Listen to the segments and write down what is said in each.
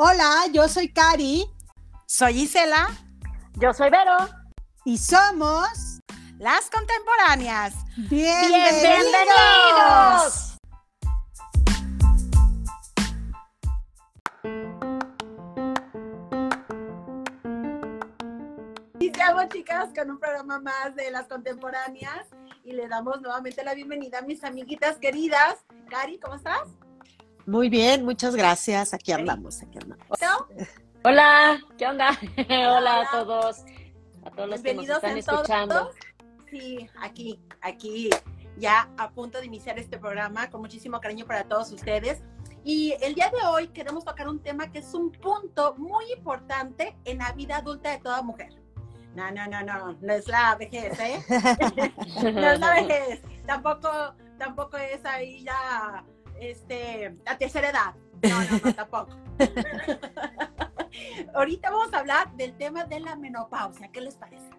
Hola, yo soy Cari. Soy Isela. Yo soy Vero. Y somos las contemporáneas. Bienvenidos. Bienvenidos. Iniciamos, chicas, con un programa más de las contemporáneas y le damos nuevamente la bienvenida a mis amiguitas queridas. Cari, ¿cómo estás? Muy bien, muchas gracias. Aquí hablamos, aquí hablamos. Hola, ¿qué onda? Hola a todos, a todos los que nos Bienvenidos están escuchando. todos. Sí, aquí, aquí, ya a punto de iniciar este programa con muchísimo cariño para todos ustedes. Y el día de hoy queremos tocar un tema que es un punto muy importante en la vida adulta de toda mujer. No, no, no, no, no es la vejez, ¿eh? no es la vejez, tampoco, tampoco es ahí ya, este, la tercera edad. No, no, no, tampoco. Ahorita vamos a hablar del tema de la menopausia. ¿Qué les parece?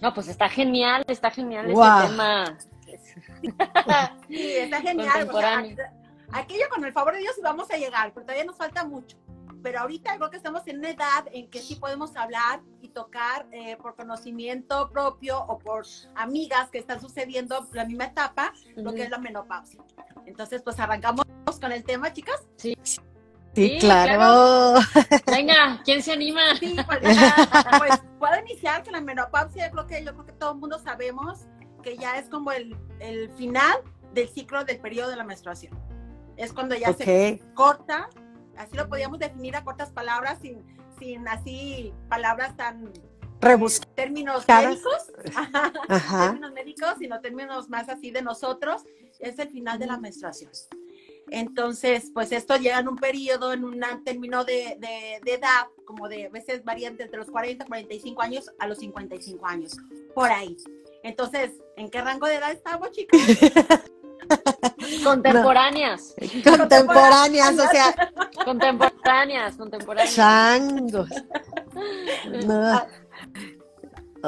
No, pues está genial, está genial Guau. este tema. Sí, está genial. o sea, aquello con el favor de Dios vamos a llegar, pero todavía nos falta mucho. Pero ahorita creo que estamos en una edad en que sí podemos hablar y tocar eh, por conocimiento propio o por amigas que están sucediendo la misma etapa, lo que es la menopausia. Entonces, pues arrancamos con el tema, chicas. Sí, Sí, Sí, claro. venga, ¿quién se anima? Sí, pues, pues puedo iniciar con la menopausia. Yo creo que, yo creo que todo el mundo sabemos que ya es como el, el final del ciclo del periodo de la menstruación. Es cuando ya se corta, así lo podíamos definir a cortas palabras, sin, sin así palabras tan Términos Cada- médicos, Ajá. términos médicos, sino términos más así de nosotros, es el final de la menstruación. Entonces, pues esto llega en un periodo, en un término de, de, de edad, como de a veces varían entre los 40, 45 años a los 55 años, por ahí. Entonces, ¿en qué rango de edad estamos, chicos? Contemporáneas, Contemporáneas, o sea, contemporáneas, contemporáneas. changos. No.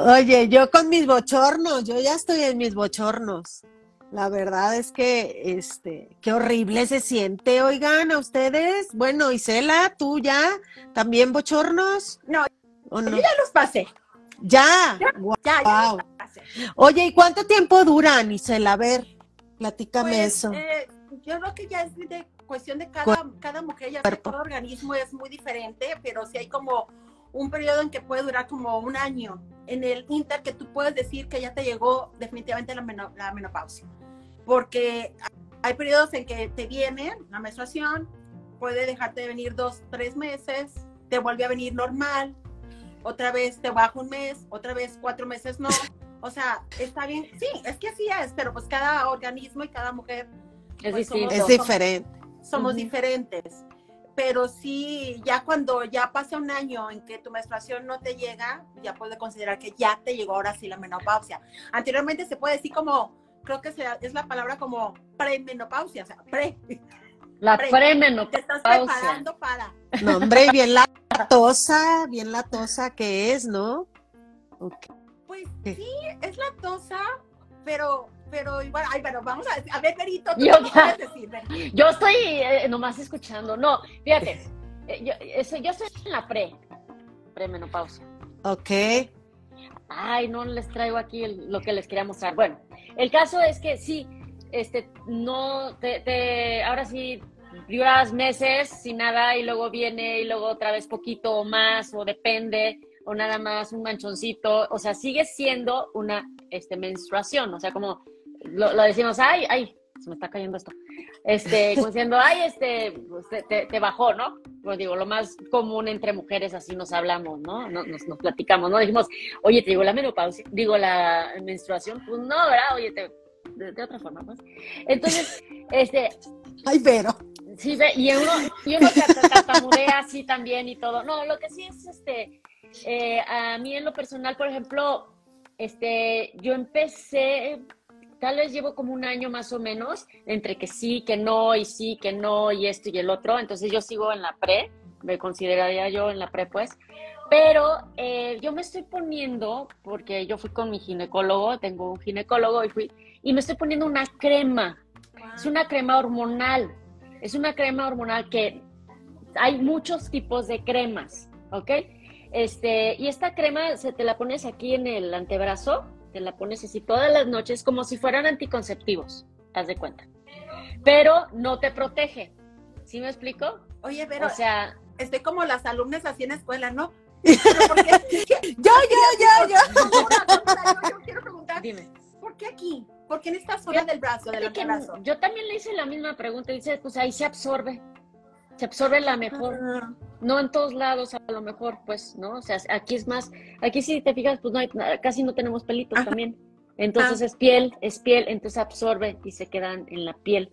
Oye, yo con mis bochornos, yo ya estoy en mis bochornos. La verdad es que, este, qué horrible se siente, oigan, a ustedes. Bueno, Isela, tú ya, también bochornos. No, ¿O no? Yo ya los pasé, Ya. ya, ya los pasé. Oye, ¿y cuánto tiempo duran, Isela? A ver, platícame Pues, eso. eh, yo creo que ya es de cuestión de cada, cada mujer, ya sé, cada organismo es muy diferente, pero sí hay como un periodo en que puede durar como un año. En el inter que tú puedes decir que ya te llegó definitivamente la, meno- la menopausia. Porque hay periodos en que te viene la menstruación, puede dejarte de venir dos, tres meses, te vuelve a venir normal, otra vez te baja un mes, otra vez cuatro meses no. O sea, está bien, sí, es que así es, pero pues cada organismo y cada mujer Es pues, distinto. Es somos- diferente. somos diferentes. Pero sí, ya cuando ya pasa un año en que tu menstruación no te llega, ya puedes considerar que ya te llegó ahora sí la menopausia. Anteriormente se puede decir como, creo que es la palabra como premenopausia, o sea, pre, La pre- premenopausia. te estás preparando para. No, hombre, bien latosa, bien latosa que es, ¿no? Ok. Pues Sí. es lactosa, pero, pero igual, ay, bueno, vamos a a ver, Berito, ¿tú Yo qué decir? Yo estoy eh, nomás escuchando. No, fíjate, eh, yo, eso- yo estoy en la pre, premenopausia. Ok. Ay, no les traigo aquí el- lo que les quería mostrar. Bueno, el caso es que sí, este, no, te, te- ahora sí, duras meses sin nada y luego viene y luego otra vez poquito o más o depende o nada más un manchoncito, o sea, sigue siendo una este, menstruación, o sea, como lo, lo decimos, ay, ay, se me está cayendo esto, este, como diciendo, ay, este, pues, te, bajó, ¿no? Pues digo, lo más común entre mujeres así nos hablamos, ¿no? Nos, nos, nos platicamos, ¿no? Dijimos, oye, te digo la menopausia, digo la menstruación, pues no, ¿verdad? Oye, te, de, de otra forma, pues. Entonces, este, Ay, pero. Sí, y uno, y uno tartamudea así también y todo. No, lo que sí es, este, eh, a mí en lo personal, por ejemplo, este, yo empecé, tal vez llevo como un año más o menos, entre que sí, que no, y sí, que no, y esto y el otro. Entonces yo sigo en la pre, me consideraría yo en la pre, pues. Pero eh, yo me estoy poniendo, porque yo fui con mi ginecólogo, tengo un ginecólogo y fui, y me estoy poniendo una crema. Es una crema hormonal. Es una crema hormonal que hay muchos tipos de cremas, ¿ok? Este, y esta crema se te la pones aquí en el antebrazo, te la pones así todas las noches como si fueran anticonceptivos, haz de cuenta. Pero no te protege. ¿Sí me explico? Oye, pero o sea, estoy como las alumnas así en escuela, ¿no? Pero ¿por qué- Yo, yo, yo, yo. yo, yo quiero preguntar, dime. ¿por qué aquí? ¿Por qué en esta zona del brazo, del antebrazo? yo también le hice la misma pregunta. Dice, pues ahí se absorbe. Se absorbe la mejor. Ah, No en todos lados, a lo mejor, pues, ¿no? O sea, aquí es más, aquí si te fijas, pues no hay, casi no tenemos pelitos Ajá. también. Entonces Ah. es piel, es piel, entonces absorbe y se quedan en la piel.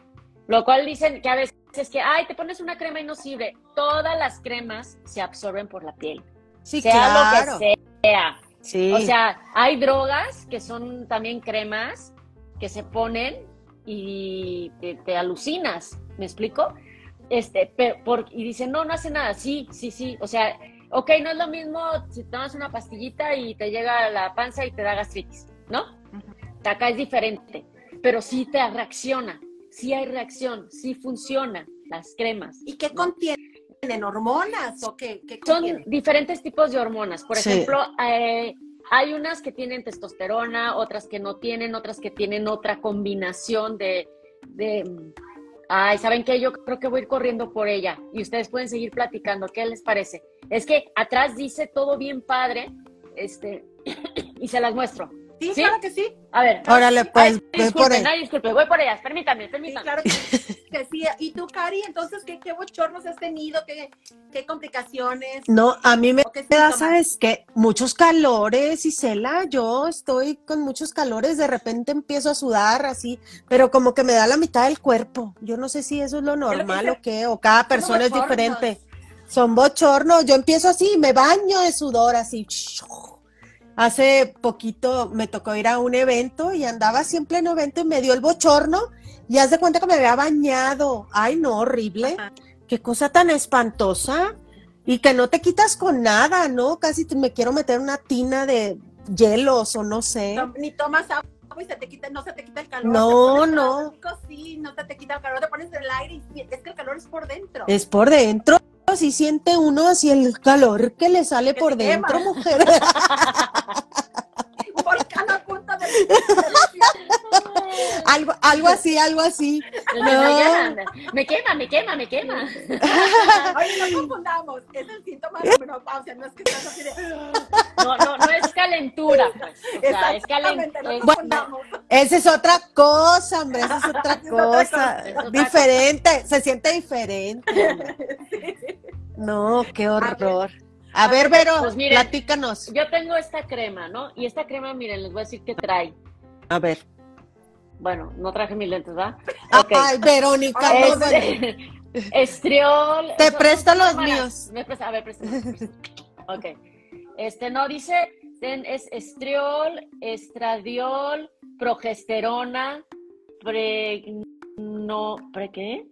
Lo cual dicen que a veces es que, ay, te pones una crema y no sirve. Todas las cremas se absorben por la piel. Sí, sea claro. lo que sea. Sí. O sea, hay drogas que son también cremas que se ponen y te, te alucinas, ¿me explico? Este, pero por, y dicen, no, no hace nada, sí, sí, sí, o sea, ok, no es lo mismo si tomas una pastillita y te llega a la panza y te da gastritis, ¿no? Acá es diferente, pero sí te reacciona, sí hay reacción, sí funciona las cremas. ¿Y qué contienen? ¿Hormonas o qué? ¿Qué Son diferentes tipos de hormonas. Por Sí. ejemplo, eh, hay unas que tienen testosterona, otras que no tienen, otras que tienen otra combinación de, de ay, ¿saben qué? Yo creo que voy a ir corriendo por ella y ustedes pueden seguir platicando. ¿Qué les parece? Es que atrás dice todo bien padre, este, y se las muestro. Sí, ¿Sí? claro que sí. A ver. Órale, pues, Ay, por disculpen, ahí. ay, disculpen, voy por ellas, permítanme, Sí, permítanme. claro que, que sí. ¿Y tú, Cari? Entonces, ¿qué, qué bochornos has tenido? ¿Qué, qué complicaciones? No, a mí me ¿O qué da? ¿sabes qué? Muchos calores, Isela, yo estoy con muchos calores, de repente empiezo a sudar así, pero como que me da la mitad del cuerpo. Yo no sé si eso es lo normal o qué, o cada persona es diferente. Son bochornos, yo empiezo así, me baño de sudor así. Hace poquito me tocó ir a un evento y andaba así en pleno evento y me dio el bochorno y haz de cuenta que me había bañado. Ay, no, horrible. Ajá. Qué cosa tan espantosa. Y que no te quitas con nada, ¿no? Casi me quiero meter una tina de hielos o no sé. No, ni tomas agua y se te quita, no se te quita el calor. No, no. Sí, no se te quita el calor, te pones el aire y es que el calor es por dentro. Es por dentro. Si siente uno así el calor que le sale Que por te quema. dentro, mujer. Un volcán a punta de... algo, algo así, algo así. Me, No. me, quema, me quema, me quema. Oye, no confundamos, es el síntoma de menopausia, no es que estás así de... No, no, no es calentura, pues. O sea, es Exactamente, no calentura. confundamos. Esa es otra cosa, hombre, esa es otra Es otra cosa. cosa, es otra Diferente, se siente diferente. hombre. No, qué horror. A ver, Vero, Pues miren. platícanos. Yo tengo esta crema, ¿no? Y esta crema, miren, les voy a decir qué trae. A ver. Bueno, no traje mis lentes, ¿verdad? Ok. Ay, Verónica, no, Es- bueno. estriol. Te presto los cámaras. míos. Me presta- a ver, préstame. Ok. Este, no, dice, es estriol, estradiol, progesterona, pre... No, ¿pre qué?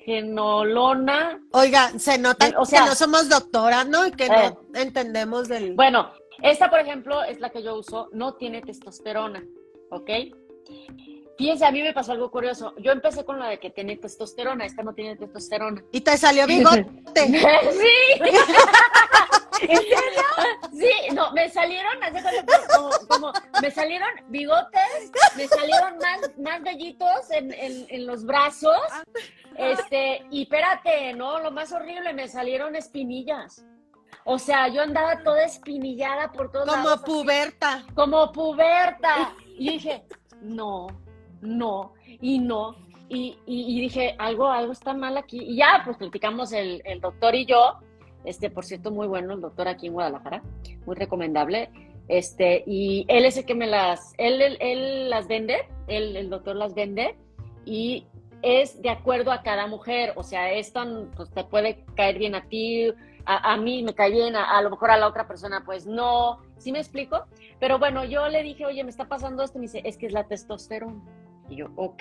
Pregenolona. Oiga, se nota O sea- que no somos doctoras, ¿no? Y que Eh. no entendemos del... Bueno, esta, por ejemplo, es la que yo uso, no tiene testosterona, ¿ok? Fíjense, a mí me pasó algo curioso. Yo empecé con la de que tiene testosterona, esta no tiene testosterona. Y te salió bigote. sí. ¿En serio? Sí, no, me salieron, como, como- me salieron bigotes, me salieron más, más vellitos en, en, en los brazos, este, y espérate, ¿no? Lo más horrible, me salieron espinillas. O sea, yo andaba toda espinillada por todos Como lados. así puberta. como puberta. Y dije, no, no, y no. Y, dije, algo, algo está mal aquí. Y ya, pues platicamos el, el doctor y yo. Este, por cierto, muy bueno el doctor aquí en Guadalajara, muy recomendable. Este, y él es el que me las, él, él, él las vende, él, el doctor las vende, y es de acuerdo a cada mujer. O sea, esto pues, te puede caer bien a ti, a, a mí me cae bien, a, a lo mejor a la otra persona, pues no. ¿Sí me explico? Pero bueno, yo le dije, oye, me está pasando esto. Y me dice, es que es la testosterona. Y yo, ok.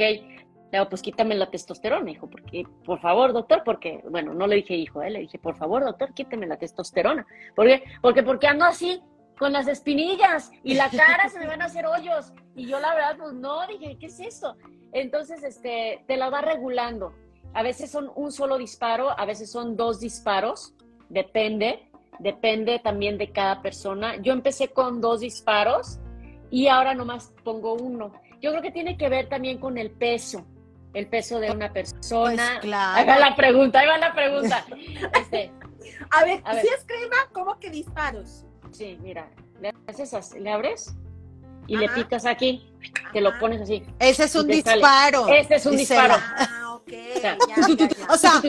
Le digo, pues quítame la testosterona, hijo, porque, por favor, doctor, porque, bueno, no le dije hijo, ¿eh? le dije, por favor, doctor, quítame la testosterona. ¿Por qué? Porque, porque ando así, con las espinillas, y la cara se me van a hacer hoyos. Y yo, la verdad, pues no, dije, ¿qué es esto? Entonces, este, te la va regulando. A veces son un solo disparo, a veces son dos disparos, depende, depende también de cada persona. Yo empecé con dos disparos y ahora nomás pongo uno. Yo creo que tiene que ver también con el peso, el peso de una persona. Pues claro. Ahí va la pregunta, ahí va la pregunta. Este, A ver, A ver. si es crema, ¿cómo que disparos? sí, mira, le haces así, le abres y le picas aquí, te lo pones así. Ese es un te sale. disparo. Este es un disparo. Ah, ok. O sea, ya, ya, ya. O sea,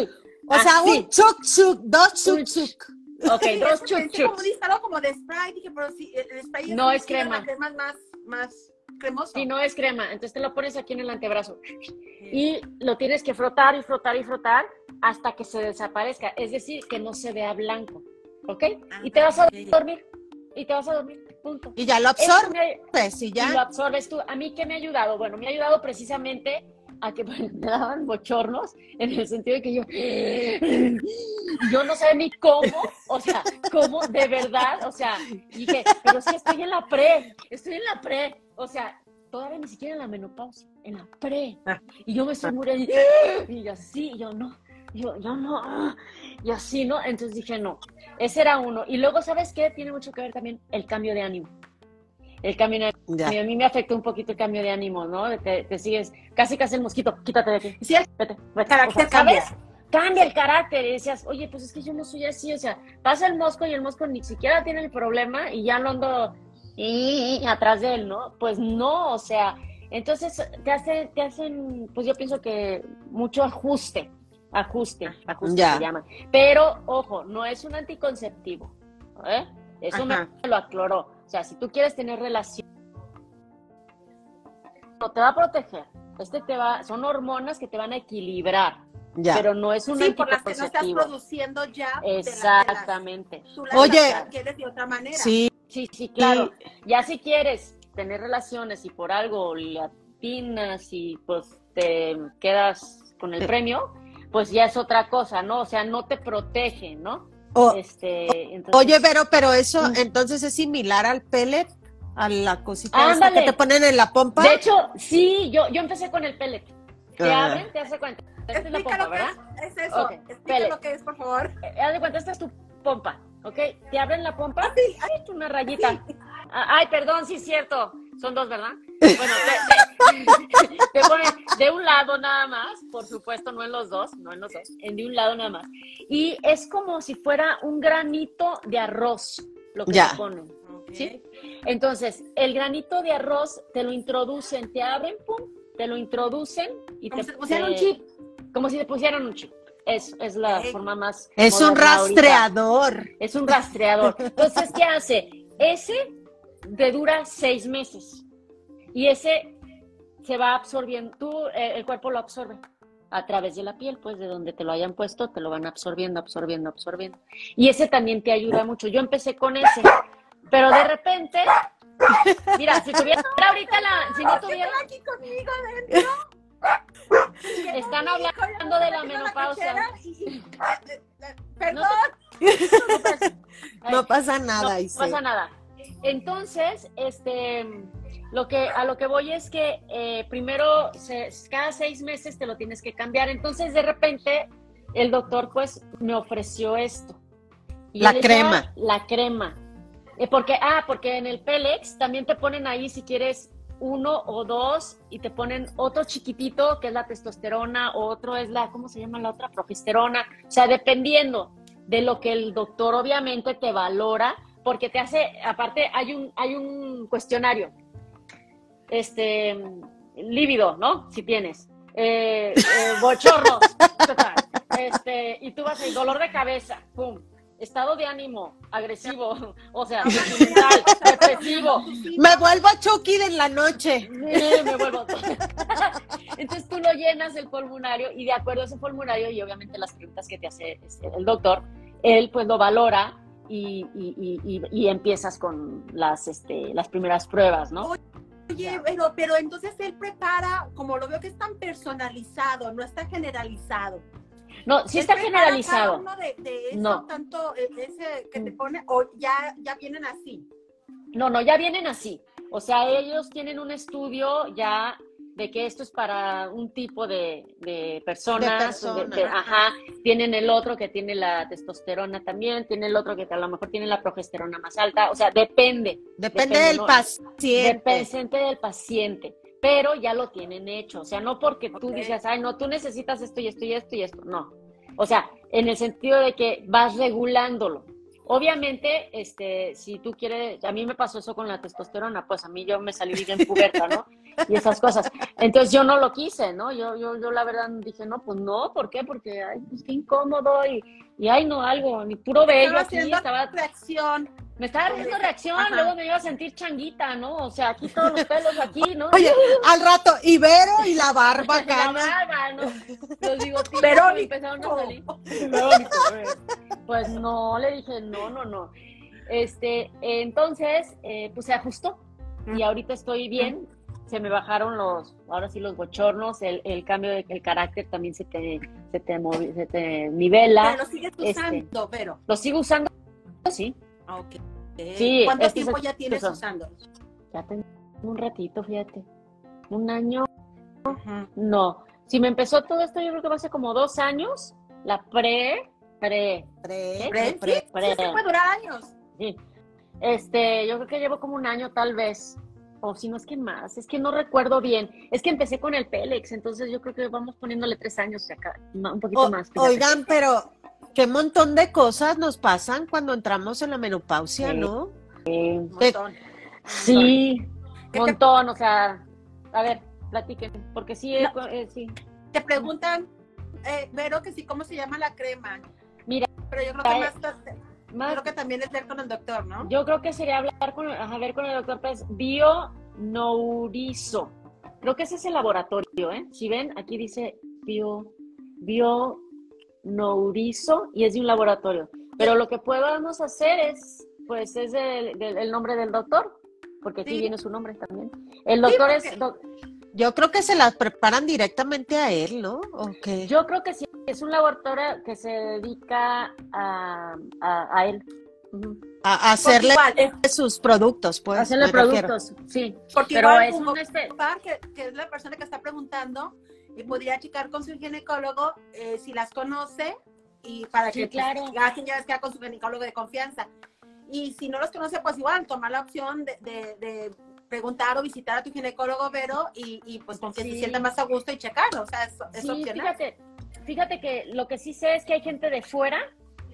O sea, Así. un chuk chuk, dos chuk chuk. Ok, Sí, dos es chuc pensé como un disparo como de spray, dije, pero sí, el spray No un es crema. Crema es más, más cremoso. Si no es crema, entonces te lo pones aquí en el antebrazo y lo tienes que frotar y frotar y frotar hasta que se desaparezca, es decir, que no se vea blanco, ¿ok? Y te vas a Ah, dormir, y te vas a dormir, punto. Y ya lo absorbes me- y y lo ya. absorbes tú. ¿A mí qué me ha ayudado? Bueno, me ha ayudado precisamente a que bueno, me daban bochornos en el sentido de que yo yo no sé ni cómo, o sea, cómo de verdad, o sea, dije, pero es que estoy en la pre, estoy en la pre, o sea, todavía ni siquiera en la menopausia, en la pre. Ah. Y yo me estoy muriendo y yo así, y yo no, yo, yo no, y así, ¿no? Entonces dije, no, ese era uno. Y luego, ¿sabes qué? Tiene mucho que ver también el cambio de ánimo. El cambio de ánimo. Ya. A mí me afectó un poquito el cambio de ánimo, ¿no? Te, te sigues, casi casi el mosquito, quítate de aquí. Sí, Vete, vete. carácter O sea, ¿sabes? cambia. Cambia el carácter y decías, oye, pues es que yo no soy así, o sea, pasa el mosco y el mosco ni siquiera tiene el problema y ya no ando y- atrás de él, ¿no? Pues no, o sea, entonces te, hace, te hacen, pues yo pienso que mucho ajuste, ajuste, ajuste Ya. se llama. Pero, ojo, no es un anticonceptivo, ¿eh? Eso Ajá. me lo aclaró. O sea, si tú quieres tener relación, no te va a proteger. Este te va, son hormonas que te van a equilibrar, Ya. pero no es un Sí, por las que no estás produciendo ya. de las- de Exactamente. Tú las Oye. quieres de otra manera. Sí, Sí, sí, claro. Ya si quieres tener relaciones y por algo latinas y pues te quedas con el premio, pues ya es otra cosa, ¿no? O sea, no te protege, ¿no? O- Este, entonces- oye, pero, pero eso Mm. entonces es similar al pellet, a la cosita esta que te ponen en la pompa. de hecho, sí, yo, yo empecé con el pellet. Te Ah. abren, te hace cuenta. Esta es la Explica pompa, lo que ¿verdad? es, es eso. Ok, Explica lo que es, por favor. Eh, haz de cuenta, esta es tu pompa, ¿ok? Te abren la pompa, Ah, Sí, ay, una rayita. Ah, Ay, perdón, sí es cierto. Son dos, ¿verdad? Bueno, te, te- te ponen de un lado nada más, por supuesto, no en los dos, no en los dos, en de un lado nada más. Y es como si fuera un granito de arroz lo que Ya. te ponen. ¿Sí? Entonces, el granito de arroz te lo introducen, te abren, pum, te lo introducen y Como te si te un chip. Como si te pusieran un chip. Es, es la forma más. es un ahorita. rastreador. Es un rastreador. Entonces, ¿qué hace? Ese te dura seis meses. Y ese se va absorbiendo. Tú, eh, el cuerpo lo absorbe a través de la piel, pues de donde te lo hayan puesto, te lo van absorbiendo, absorbiendo, absorbiendo. Y ese también te ayuda mucho. Yo empecé con ese, pero de repente, mira, si tuviera ahorita la, si no tuviera, aquí conmigo adentro. Están hablando de la eh, Perdón. No pasa no nada, Ise. pasa nada. Entonces, este, lo que a lo que voy es que eh, primero se- cada seis meses te lo tienes que cambiar. Entonces, de repente, el doctor pues me ofreció esto. La crema. "Ah, la crema. Eh, porque, ah, porque en el Pélex también te ponen ahí si quieres uno o dos y te ponen otro chiquitito que es la testosterona, otro es la, ¿cómo se llama la otra? Progesterona. O sea, dependiendo de lo que el doctor obviamente te valora, porque te hace, aparte hay un, hay un cuestionario, este, lívido, ¿no? Si tienes. Eh, eh, bochornos, este, y tú vas a dolor de cabeza, pum, estado de ánimo, agresivo, o sea, sentimental, depresivo, Me vuelvo Chucky de la noche. Sí, me vuelvo. Entonces tú lo llenas el formulario y de acuerdo a ese formulario y obviamente las preguntas que te hace este, el doctor, él pues lo valora y, y- y- y- y empiezas con las, este, las primeras pruebas, ¿no? Oye, pero, pero entonces él prepara, como lo veo que es tan personalizado, no está generalizado. No, sí está generalizado. cada uno de, de eso, No. tanto eh, ese que te pone, o ya, ya vienen así. No, no, ya vienen así. O sea, ellos tienen un estudio ya de que esto es para un tipo de, de personas, De persona. de- de- ajá, tienen el otro que tiene la testosterona también, tiene el otro que a lo mejor tiene la progesterona más alta, o sea, depende, Depende, Depende, del ¿no? paciente. depende del paciente, pero ya lo tienen hecho, o sea, no porque tú Ok. dices, ay, no, tú necesitas esto y esto y esto y esto, no, o sea, en el sentido de que vas regulándolo. Obviamente, este, si tú quieres, a mí me pasó eso con la testosterona, pues a mí yo me salí bien puberta, ¿no? Y esas cosas. Entonces yo no lo quise, ¿no? Yo, yo, yo la verdad dije, no, pues no, ¿por qué? Porque, ay, pues qué incómodo y, y ay, no, algo, ni puro bello Estaba aquí, haciendo estaba, reacción. Me estaba haciendo reacción, Ajá. luego me iba a sentir changuita, ¿no? O sea, aquí todos los pelos aquí, ¿no? Oye, al rato, Ibero y la barba la cana. barba, ¿no? Los Verónico. me empezaron a salir. Verónico, eh. Pues no, le dije, no, no, no. Este, entonces, eh, pues se ajustó y ahorita estoy bien. Se me bajaron los, ahora sí los bochornos, el, el cambio de el carácter también se te, se te, movi- se te nivela. Pero lo sigues Este. usando, Vero. Lo sigo usando, sí, Ok. Sí, ¿Cuánto este tiempo ya tienes eso. usando? ya tengo un ratito, fíjate. Un año, no. Si me empezó todo esto, yo creo que va a ser como dos años. La pre, pre, Pre, ¿Pre? pre, Sí, pre. sí, puede durar años. Sí. Este, yo creo que llevo como un año tal vez. O si no es que más, es que no recuerdo bien. Es que empecé con el Pélex, entonces yo creo que vamos poniéndole tres años acá, un poquito O- más. fíjate. oigan, pero qué montón de cosas nos pasan cuando entramos en la menopausia, Sí. ¿no? Eh, Un montón. sí, ¿Qué un te- montón, o sea, a ver, platiquen, porque sí, eh, No. eh, sí. Te preguntan, eh, Vero, que sí, ¿cómo se llama la crema? Mira, Pero yo creo que eh, más, Más- creo que también es ver con el doctor, ¿no? Yo creo que sería hablar con, a ver con el doctor Pérez, Bionourizo. Creo que ese es el laboratorio, ¿eh? Si ven, aquí dice Bio, Bionourizo y es de un laboratorio. Pero lo que podemos hacer es, pues, es el, del- el nombre del doctor, porque aquí Sí. viene su nombre también. El doctor porque- es, doc- Yo creo que se las preparan directamente a él, ¿no? ¿O qué? yo creo que sí, es un laboratorio que se dedica a, a, a él. Ujú. A, a hacerle igual, eh, sus productos, pues. Hacerle me refiero. productos, sí. porque Pero igual es un este, que, que es la persona que está preguntando y podría checar con su ginecólogo eh, si las conoce y para Sí, que claro. pues, gasten ya ves que va con su ginecólogo de confianza. Y si no los conoce, pues igual, tomar la opción de, de- de preguntar o visitar a tu ginecólogo, Vero, y, y pues con que se Sí. sienta más a gusto y checarlo. O sea, es, es Sí, opcional. fíjate, fíjate que lo que sí sé es que hay gente de fuera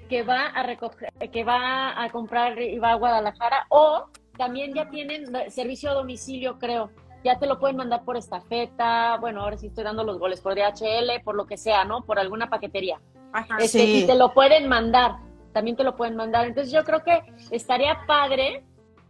que va a recoger, que va a comprar y va a Guadalajara, o también ya tienen servicio a domicilio, creo. Ya te lo pueden mandar por estafeta, bueno, ahora sí estoy dando los goles, por DHL, por lo que sea, ¿no? Por alguna paquetería. Ajá. Este, Sí. Y te lo pueden mandar, también te lo pueden mandar. Entonces yo creo que estaría padre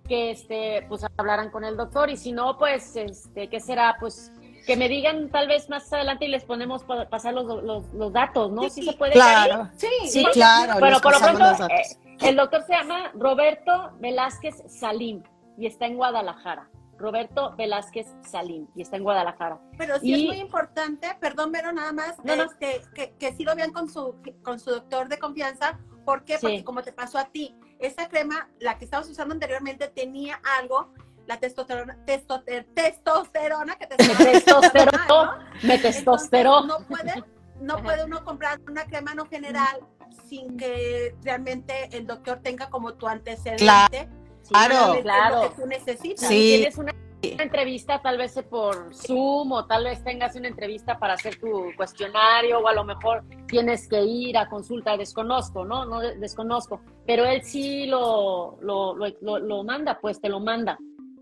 que este, pues hablaran con el doctor y si no, pues, este, ¿qué será? Pues que me digan tal vez más adelante y les ponemos pa- pasar los, los, los datos, ¿no? Sí, Sí, se puede. Claro. Sí, Sí, porque- claro. Bueno, por lo pronto, eh, el doctor se llama Roberto Velázquez Salim y está en Guadalajara. Roberto Velázquez Salim y está en Guadalajara. Pero sí Y- es muy importante, perdón, Vero, nada más, No, no. este, que, que sí lo vean con su, con su doctor de confianza. ¿Por qué? Sí. Porque como te pasó a ti, esa crema, la que estabas usando anteriormente, tenía algo, la testosterona, testoster- testosterona que te testosteró, ¿no? me testosteró. Entonces, no puede, no puede uno comprar una crema no general sin que realmente el doctor tenga como tu antecedente. Sí, Claro. claro. Lo que tú necesitas. Sí. Tienes una, una entrevista tal vez por Zoom o tal vez tengas una entrevista para hacer tu cuestionario o a lo mejor tienes que ir a consulta, desconozco, ¿no? No de- desconozco, pero él sí lo, lo, lo, manda, pues te lo manda,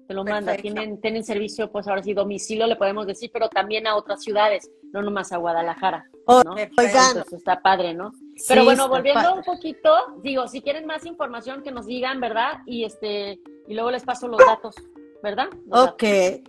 te lo manda. Perfecto. Tienen, tienen servicio, pues ahora sí, domicilio le podemos decir, pero también a otras ciudades, no nomás a Guadalajara, ¿no? Oigan, Entonces está padre, ¿no? Pero sí, bueno, volviendo un poquito, digo, si quieren más información que nos digan, ¿verdad? Y este y luego les paso los datos, ¿verdad? Los Ok,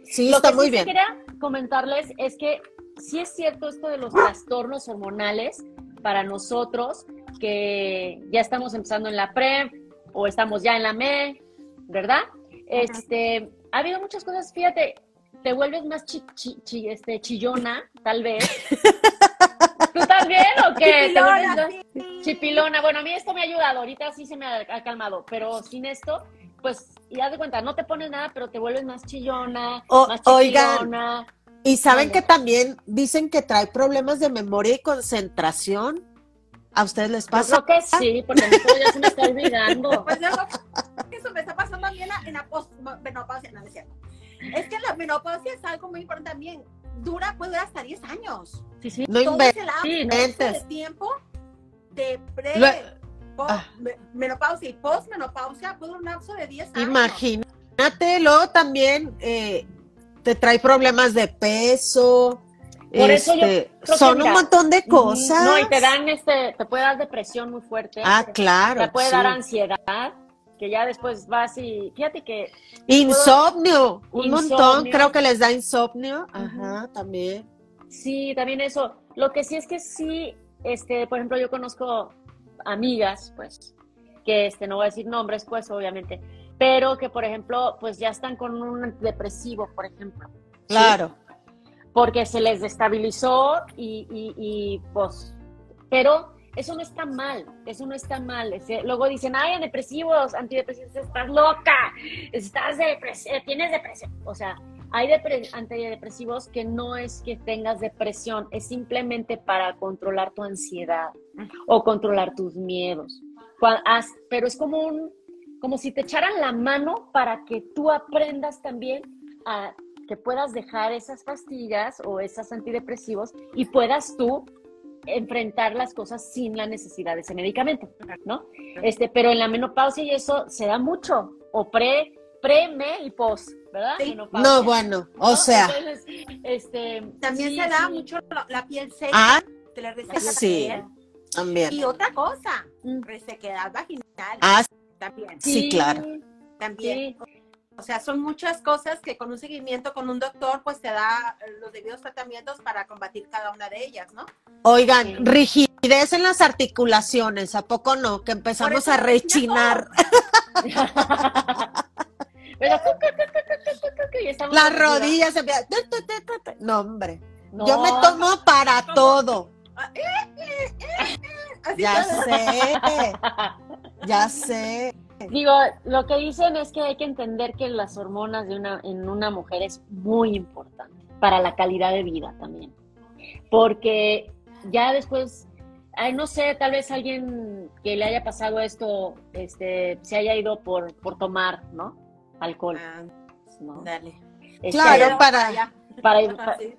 sí, Lo está que muy sí bien. quería comentarles es que sí es cierto esto de los trastornos hormonales para nosotros que ya estamos empezando en la pre o estamos ya en la me, ¿verdad? Este, ha habido muchas cosas, fíjate, te vuelves más chi- chi- chi- este, chillona, tal vez. ¿Tú también o qué? ¿Te vuelves Chipilona, sí. Chipilona, bueno, a mí esto me ha ayudado, ahorita sí se me ha, calmado, pero sin esto, pues, y haz de cuenta, no te pones nada, pero te vuelves más chillona, O- más oigan. Y saben que también dicen que trae problemas de memoria y concentración. ¿A ustedes les Yo pasa? creo que sí, porque a mí ya se me está olvidando. Pues yo creo que eso me está pasando también en la postmenopausia, no, no es cierto. Es que la menopausia es algo muy importante también. Dura, puede durar hasta 10 años. Sí, sí. No Todo ese lapso Sí, no. de inventes. tiempo de pre, Lo- po- Ah. me- menopausia y postmenopausia puede un lapso de 10 años. Imagínate, luego también eh, te trae problemas de peso. Por eso yo este, son mira, un montón de cosas. No, y te dan este, te puede dar depresión muy fuerte. Ah, claro. Te puede sí. dar ansiedad, que ya después vas y, fíjate que Insomnio, un Insomnio. montón, creo que les da insomnio. Ajá, también. Sí, también eso. Lo que sí es que sí, este, por ejemplo, yo conozco amigas, pues, que este, no voy a decir nombres, pues, obviamente, pero que, por ejemplo, pues ya están con un depresivo, por ejemplo. ¿sí? Claro. Porque se les destabilizó y, y, y, pues, pero eso no está mal, eso no está mal. Luego dicen, ay, depresivos, antidepresivos, estás loca, estás depres tienes depresión. O sea, hay depre- antidepresivos que no es que tengas depresión, es simplemente para controlar tu ansiedad o controlar tus miedos. Pero es como un, como si te echaran la mano para que tú aprendas también a que puedas dejar esas pastillas o esos antidepresivos y puedas tú enfrentar las cosas sin la necesidad de ese medicamento, ¿no? Este, pero en la menopausia y eso se da mucho, o pre, pre, me y post, ¿verdad? Sí. No, bueno, o ¿no? sea, Entonces, este, También sí, se da sí. mucho la, la piel seca, ah, te le reseca la sí, piel. también. Y otra cosa, Mm. resequedad vaginal Ah, también. Sí, claro. También. O sea, son muchas cosas que con un seguimiento con un doctor, pues te da los debidos tratamientos para combatir cada una de ellas, ¿no? Oigan, rigidez en las articulaciones, ¿a poco no? Que empezamos a rechinar Pero, las rodillas. tu. No, hombre. No, Yo me tomo para todo. Ya sé. Ya sé. Digo, lo que dicen es que hay que entender que las hormonas de una, en una mujer es muy importante para la calidad de vida también. Porque ya después, ay, no sé, tal vez alguien que le haya pasado esto este, se haya ido por, por tomar, ¿no? Alcohol. Ah, ¿no? dale. Este, Claro, para- ya. para, sí.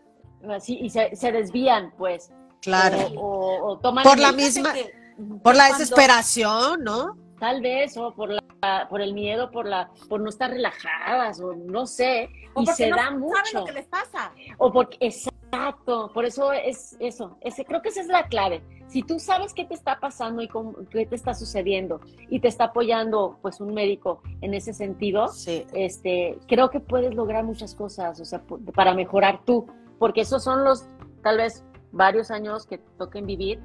así, y se, se desvían, pues. Claro. O, o- o toman Por la el- misma- que Por la desesperación, ¿no? Tal vez, o por la, por el miedo, por la, por no estar relajadas, o no sé, o y se no da saben mucho. lo que les pasa. O porque, exacto, por eso es eso, ese, creo que esa es la clave. Si tú sabes qué te está pasando y cómo, qué te está sucediendo y te está apoyando pues un médico en ese sentido, Sí. este, creo que puedes lograr muchas cosas, o sea, para mejorar tú, porque esos son los tal vez varios años que toquen vivir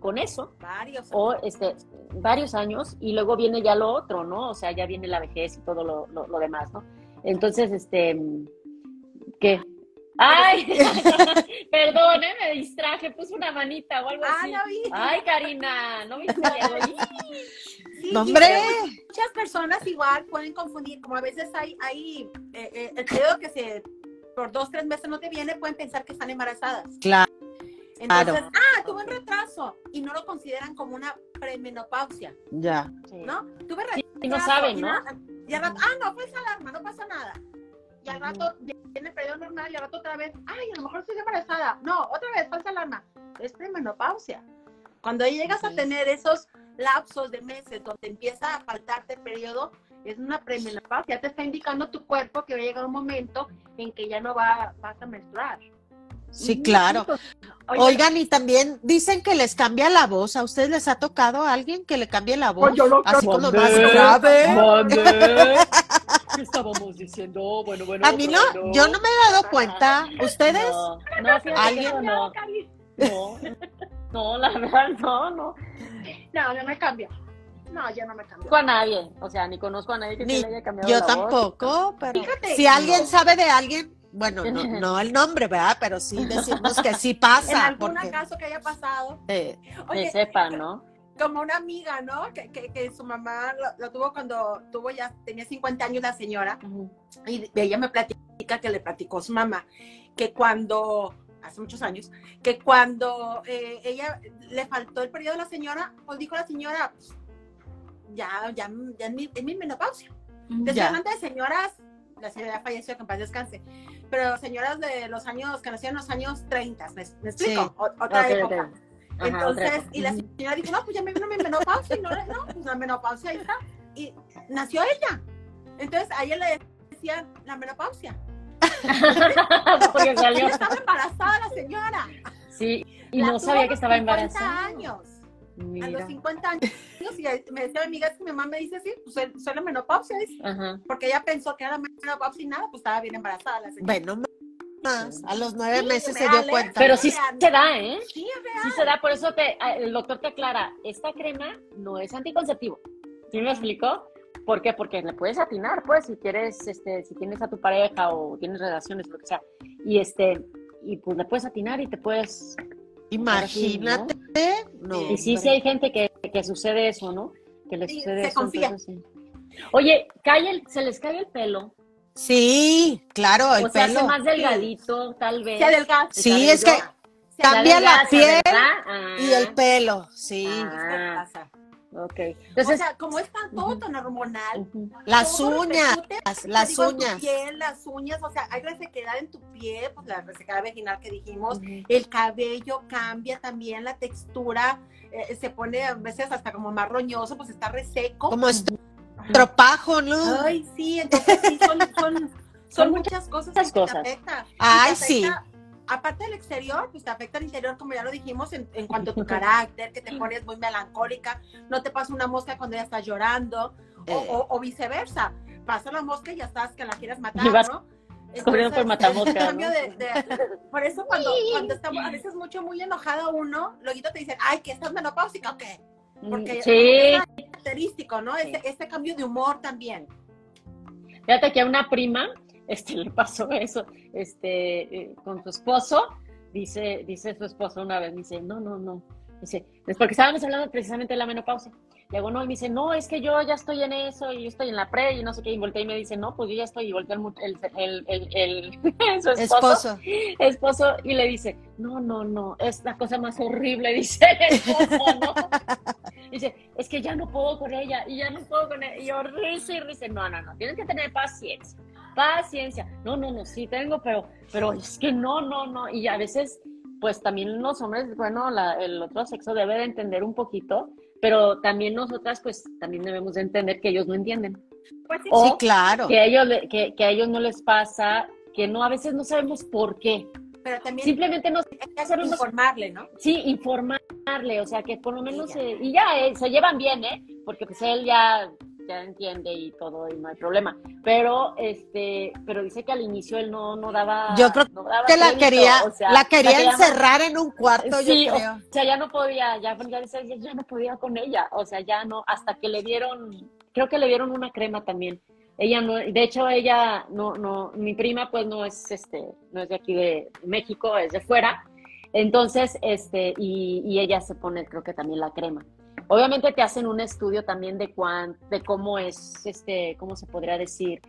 con eso Varios. o este varios años y luego viene ya lo otro, ¿no? O sea, ya viene la vejez y todo lo, lo- lo demás, ¿no? Entonces, este, ¿qué? ¡Ay! Perdón, ¿eh? me distraje, puse una manita o algo Ah, así. no vi. ¡Ay, Karina! ¿No viste algo? Sí, hombre. creo Muchas personas igual pueden confundir, como a veces hay, hay eh, eh, el periodo que se por dos, tres meses no te viene, pueden pensar que están embarazadas. Claro. Entonces, Claro. ah, tuve un retraso y no lo consideran como una premenopausia, Ya. Sí. ¿no? Tuve retraso. Y no saben, y ¿no? y al rato, ah, no, fue esa alarma, no pasa nada. Y al rato viene el periodo normal y al rato otra vez, ay, a lo mejor estoy embarazada. No, otra vez, falsa alarma. Es premenopausia. Cuando llegas a tener esos lapsos de meses donde empieza a faltarte el periodo, es una premenopausia. Ya te está indicando tu cuerpo que va a llegar un momento en que ya no va, vas a menstruar. Sí, claro. Oye, Oigan, y también dicen que les cambia la voz. ¿A ustedes les ha tocado a alguien que le cambie la voz? Pues yo lo Así como más grave. ¿Qué estábamos diciendo? Bueno, bueno. A mí no, yo no me he dado cuenta. ¿Ustedes? No, no, ¿Alguien? no. No, no, la verdad, no, no. No, ya me cambia. No, ya no me cambia. Conozco a nadie, o sea, ni conozco a nadie que Ni se le haya cambiado Yo la voz. tampoco, pero Fíjate. si alguien No. sabe de alguien, bueno, no, no el nombre, ¿verdad? Pero sí decirnos que sí En pasa. algún Porque, caso que haya pasado. eh, Que Oye, sepan, ¿no? como una amiga, ¿no? Que, que, que su mamá lo, lo tuvo cuando tuvo ya, tenía 50 años la señora. Y ella me platica que le platicó su mamá, que cuando, hace muchos años, que cuando eh, ella le faltó el periodo a la señora, pues dijo la señora, pues, ya, ya, ya es mi, es mi menopausia. Ya. hablando de señoras, la señora ya falleció, que en paz descanse, pero señoras de los años, que nacieron en los años 30, ¿me, me explico? Sí. O- otra Ok, ok. época. Ajá, Entonces, otra y la señora dijo, no, pues ya me vino mi menopausia, y no, no, pues la menopausia ahí está. Y nació ella. Entonces, a ella le decían la menopausia. Porque salió. estaba embarazada la señora. Sí, y La no sabía que estaba 50 embarazada. años. A los 50 años. Y me decía mi amiga, es que mi mamá me dice, sí, pues soy, la menopausia. Ajá. Porque ella pensó que era la menopausia y nada, pues estaba bien embarazada la señora. Bueno, más. A los nueve Sí, meses se real, dio cuenta. Pero sí se da, ¿eh? Sí, es real. Sí se da, por eso te, el doctor te aclara, esta crema no es anticonceptivo. ¿Sí me explicó? ¿Por qué? Porque le puedes atinar, pues, si quieres, este, si tienes a tu pareja o tienes relaciones, lo que sea. Y este, y pues le puedes atinar y te puedes. Imagínate. No, Y sí, sí hay gente que, que sucede eso, ¿no? Que le Sí, sucede se eso. confía. entonces, sí. Oye, cae el, se les cae el pelo, Sí, claro, el o se hace pelo. más delgadito, tal vez. Se adelgaza. el Sí, es que cambia la piel y el Ah, pelo. Sí. Ah. Ok. o sea, como es tan, todo tan hormonal. Las uñas, las, uñas. piel, las uñas, o sea, hay resequedad en tu piel, pues la resequedad vaginal que dijimos, el cabello cambia también, la textura eh, se pone a veces hasta como más roñoso, pues está reseco. Como estropajo, ¿no? Ay, sí, entonces sí, son, son, son muchas cosas muchas que cosas. te afectan. Y Ay, te sí. Aparte del exterior, pues te afecta el interior, como ya lo dijimos, en, en cuanto a tu carácter, que te pones muy melancólica, no te pasa una mosca cuando ya estás llorando, o, Eh. o- o viceversa. Pasa la mosca y ya estás que la quieres matar, ¿no? corriendo por cambio ¿no? de- de- por eso cuando, cuando estamos a veces mucho muy enojada uno, luego te dicen, ay, que estás menopáusica o qué? Porque Sí, es característico, ¿no? Este, este cambio de humor también. Fíjate que a una prima este, le pasó eso este, eh, con su esposo. Dice, dice su esposo una vez, dice, no, no, no. Dice, es porque estábamos hablando precisamente de la menopausia. Le digo, no, y me dice, no, es que yo ya estoy en eso y yo estoy en la pre y no sé qué. Y voltea y me dice, no, pues yo ya estoy. Y voltea el, el, el, el, su esposo, Esposo. esposo y le dice, no, no, no, es la cosa más horrible, dice el esposo, ¿no? Dice, es que ya no puedo con ella, y ya no puedo con ella. Y yo risa y risa, no, no, no, tienes que tener paciencia, paciencia. No, no, no, sí tengo, pero, pero es que no, no, no. Y a veces, pues también los hombres, bueno, la- el otro sexo debe de entender un poquito, pero también nosotras, pues también debemos de entender que ellos no entienden. Pues sí, O Sí, claro. que a ellos, le- que, que a ellos no les pasa, que no, a veces no sabemos por qué. pero también Simplemente no hay que informarle, ¿no? Sí, informarle, o sea, que por lo menos, eh, y ya, eh, se llevan bien, ¿eh? Porque pues él ya, ya entiende y todo, y no hay problema. Pero, este, pero dice que al inicio él no, no daba... Yo creo no daba Que la crédito, quería, o sea, la quería encerrar en un cuarto, Sí, yo o sea, ya no podía, ya, ya, ya no podía con ella, o sea, ya no, hasta que le dieron, creo que le dieron una crema también. Ella no, de hecho ella no, no, mi prima pues no es, este, no es de aquí de México, es de fuera, entonces, este, y, y ella se pone, creo que también la crema. Obviamente te hacen un estudio también de cuán, de cómo es, este, cómo se podría decir,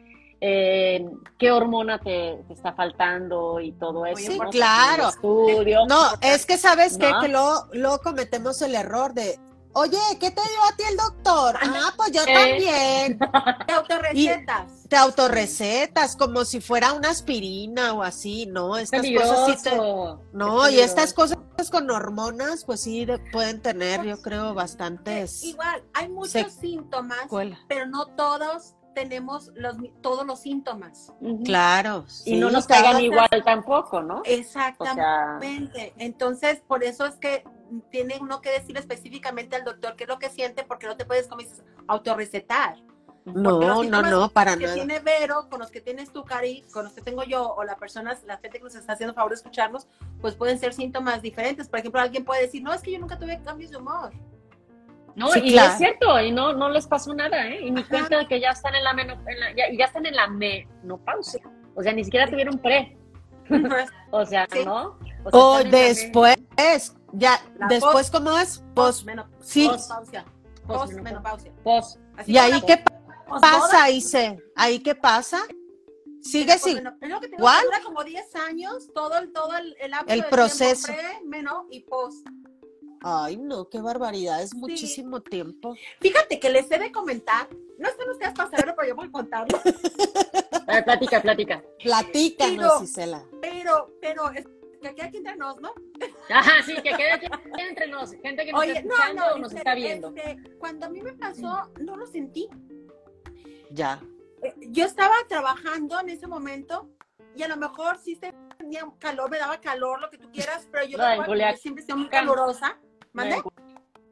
eh, qué hormona te, te está faltando y todo eso. Sí, ¿no? claro. Estudio. No, es que sabes? No. que luego, luego cometemos el error de, oye, ¿qué te dio a ti el doctor? Ah, pues yo Eh. también. Te autorrecetas. Te autorrecetas como si fuera una aspirina o así, ¿no? Estas cosas sí te... No, Es y estas peligroso. Cosas con hormonas, pues sí de- pueden tener, yo creo, Eh, bastantes Igual, hay muchos síntomas, pero no todos tenemos los, mi- todos los síntomas. Ujú. Claro. Y no nos caigan igual tampoco, ¿no? O Exactamente. sea, Entonces, por eso es que tiene uno que decir específicamente al doctor qué es lo que siente, porque no te puedes, como dices, autorrecetar. No, no, no, para que nada. tiene Vero, con los que tienes tú, Cari, con los que tengo yo, o la persona, la gente que nos está haciendo favor de escucharnos, pues pueden ser síntomas diferentes. Por ejemplo, alguien puede decir, no, es que yo nunca tuve cambios de humor. no, Sí, y claro. es cierto, y no, no les pasó nada, ¿eh? Y ni Ajá. cuenta de que ya están en la, meno- en la- ya, y ya están en la menopausia. O sea, ni siquiera tuvieron pre. O sea, Sí. ¿no? O sea, después, ya, La después, ¿cómo es? Pos, Postmeno- sí. Postmenopausia. Postmenopausia. Pos. Así ¿Y ahí qué posboda, pasa, Ise? ¿Ahí qué pasa? Sigue, sí. meno- es lo que te digo, ¿Cuál? que como 10 años, todo el, todo el, el proceso. tiempo pre, meno y post. Ay, no, qué barbaridad, es muchísimo tiempo. Fíjate que les he de comentar, no están ustedes para saberlo, pero yo voy a contarlo. A ver, plática, plática. Platícanos, Pero- Isela. Pero, pero, es que aquí, aquí entre nos, ¿no? Ajá, sí, que quede aquí entre nos, gente que nos está Oye, escuchando no, o nos este, está viendo. este, cuando a mí me pasó, no lo sentí. Ya. Eh, Yo estaba trabajando en ese momento y a lo mejor sí tenía calor, me daba calor, lo que tú quieras, pero yo No, en lo- Culiacán. siempre sido muy calurosa. ¿Mande? En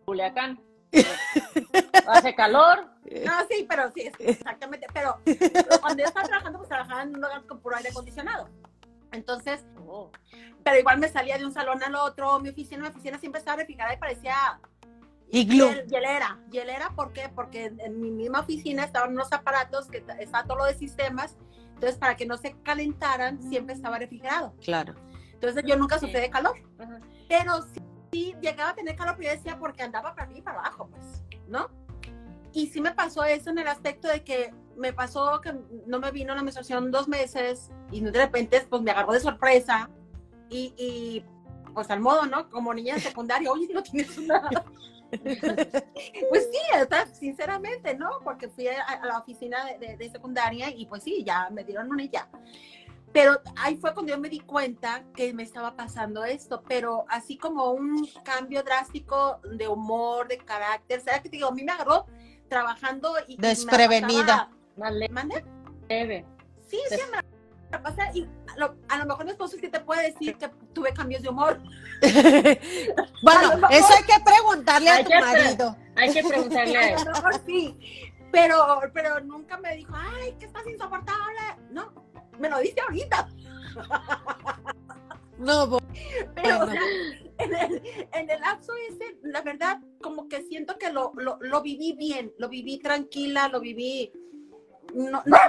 Culiacán. Hace calor. No, sí, pero sí, exactamente. Pero, pero cuando yo estaba trabajando, pues trabajaba en un lugar con puro aire acondicionado. Entonces, Oh, pero igual me salía de un salón al otro, mi oficina, mi oficina siempre estaba refrigerada y parecía Iglú. hiel- hielera. Hielera, ¿por qué? Porque en, mi misma oficina estaban unos aparatos que t- estaba todo lo de sistemas. Entonces, para que no se calentaran, siempre estaba refrigerado. Claro. Entonces, yo nunca sufrí de calor. ajá. Pero sí, sí llegaba a tener calor, pero yo decía porque andaba para arriba y para abajo, pues, ¿no? Y sí me pasó eso en el aspecto de que me pasó que no me vino la menstruación dos meses y de repente pues me agarró de sorpresa y, y, pues al modo, ¿no? Como niña de secundaria, oye, no tienes una... pues sí, está, sinceramente, ¿no? Porque fui a, a la oficina de, de- de secundaria y pues sí, ya me dieron una y ya. Pero ahí fue cuando yo me di cuenta que me estaba pasando esto, pero así como un cambio drástico de humor, de carácter, ¿sabes qué te digo? A mí me agarró trabajando y... me la Desprevenida. pasaba- Más ¿Mande? leve. Sí, sí, me la y a lo, a lo mejor mi esposo sí te puede decir que tuve cambios de humor. bueno, eso hay que preguntarle a Hay tu que- marido. Hay que preguntarle a él. A lo mejor sí, pero, pero nunca me dijo, ay, que estás insoportable. No, me lo dice ahorita. No, Pero, o Bueno. sea, en el, en el lapso ese, la verdad, como que siento que lo, lo, lo viví bien, lo viví tranquila, lo viví. No, no,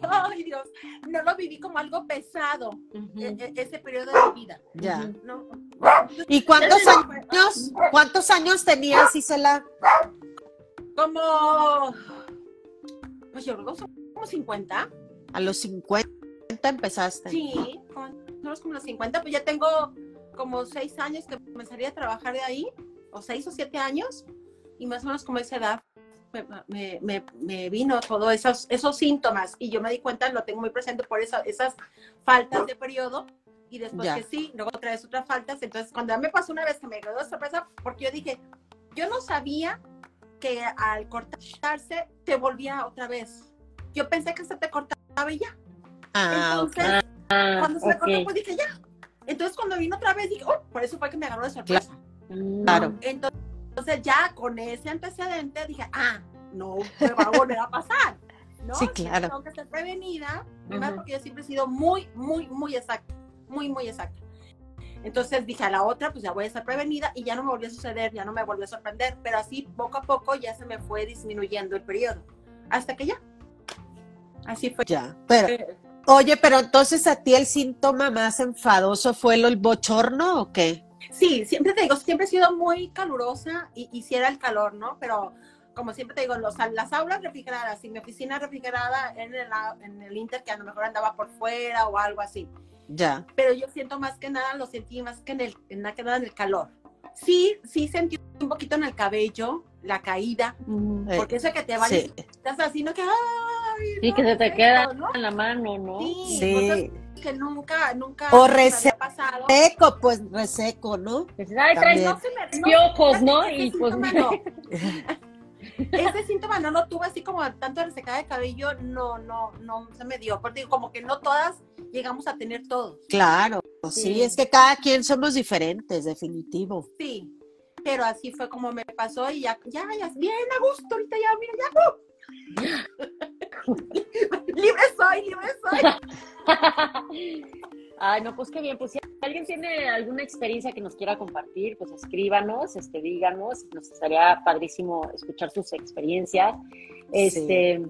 ay Dios, no lo viví como algo pesado, Ujú. e- e- ese periodo de mi vida. ya. No, ¿Y cuántos años? ¿Cuántos años tenías, Isela? como, pues yo creo como 50. A los 50 empezaste. Sí, como los 50, pues ya tengo como 6 años que comenzaría a trabajar de ahí, o 6 o 7 años, y más o menos como esa edad me, me, me, vino todos esos, esos síntomas, y yo me di cuenta, lo tengo muy presente por esa- esas faltas de periodo, y después Ya. que sí, luego otra vez otras faltas, entonces cuando ya me pasó una vez que me quedó de sorpresa, porque yo dije, yo no sabía que al cortarse te volvía otra vez. Yo pensé que se te cortaba y ya. Ah. Entonces, Ah, cuando se me cortó, pues dije ya. Entonces, cuando vino otra vez, dije, oh, por eso fue que me agarró de sorpresa. Claro. Entonces, entonces, ya con ese antecedente dije, ah, no me va a volver a pasar. ¿no? Sí, claro. Tengo que estar prevenida, primero Ujú. porque yo siempre he sido muy, muy, muy exacta, muy, muy exacta. Entonces dije a la otra, pues ya voy a estar prevenida y ya no me volvió a suceder, ya no me volvió a sorprender, pero así poco a poco ya se me fue disminuyendo el periodo, hasta que ya. Así fue. Ya. Pero, Eh, oye, pero entonces a ti el síntoma más enfadoso fue el bochorno o qué? Sí, siempre te digo, siempre he sido muy calurosa y hiciera el calor, ¿no? Pero como siempre te digo, los, las aulas refrigeradas y mi oficina refrigerada en el, en el Inter, que a lo mejor andaba por fuera o algo así. Ya. Pero yo siento más que nada, lo sentí más que en el, en nada que nada en el calor. Sí, sí sentí un poquito en el cabello, la caída, Eh, porque eso que te vayas, sí. estás así, ¿no? Que, ay, que se te queda ¿no? en la mano, ¿no? Sí, Sí. Que nunca, nunca O me rese- había pasado. Reseco, pues reseco, ¿no? Ay, traes También. No se me- no, piojos, ¿no? ese Y pues síntoma no. Ese síntoma no lo tuve así como tanto resecada de cabello, no, no, no se me dio. Porque digo, como que no todas llegamos a tener todos. Claro, sí. Sí. es que cada quien somos diferentes, definitivo. Sí. Pero así fue como me pasó y ya, ya, ya, bien a gusto, ahorita ya, mira, ya. uh. Libre soy, libre soy. Ay, no, pues qué bien. Pues si alguien tiene alguna experiencia que nos quiera compartir, pues escríbanos, este, díganos. Nos estaría padrísimo escuchar sus experiencias. Este,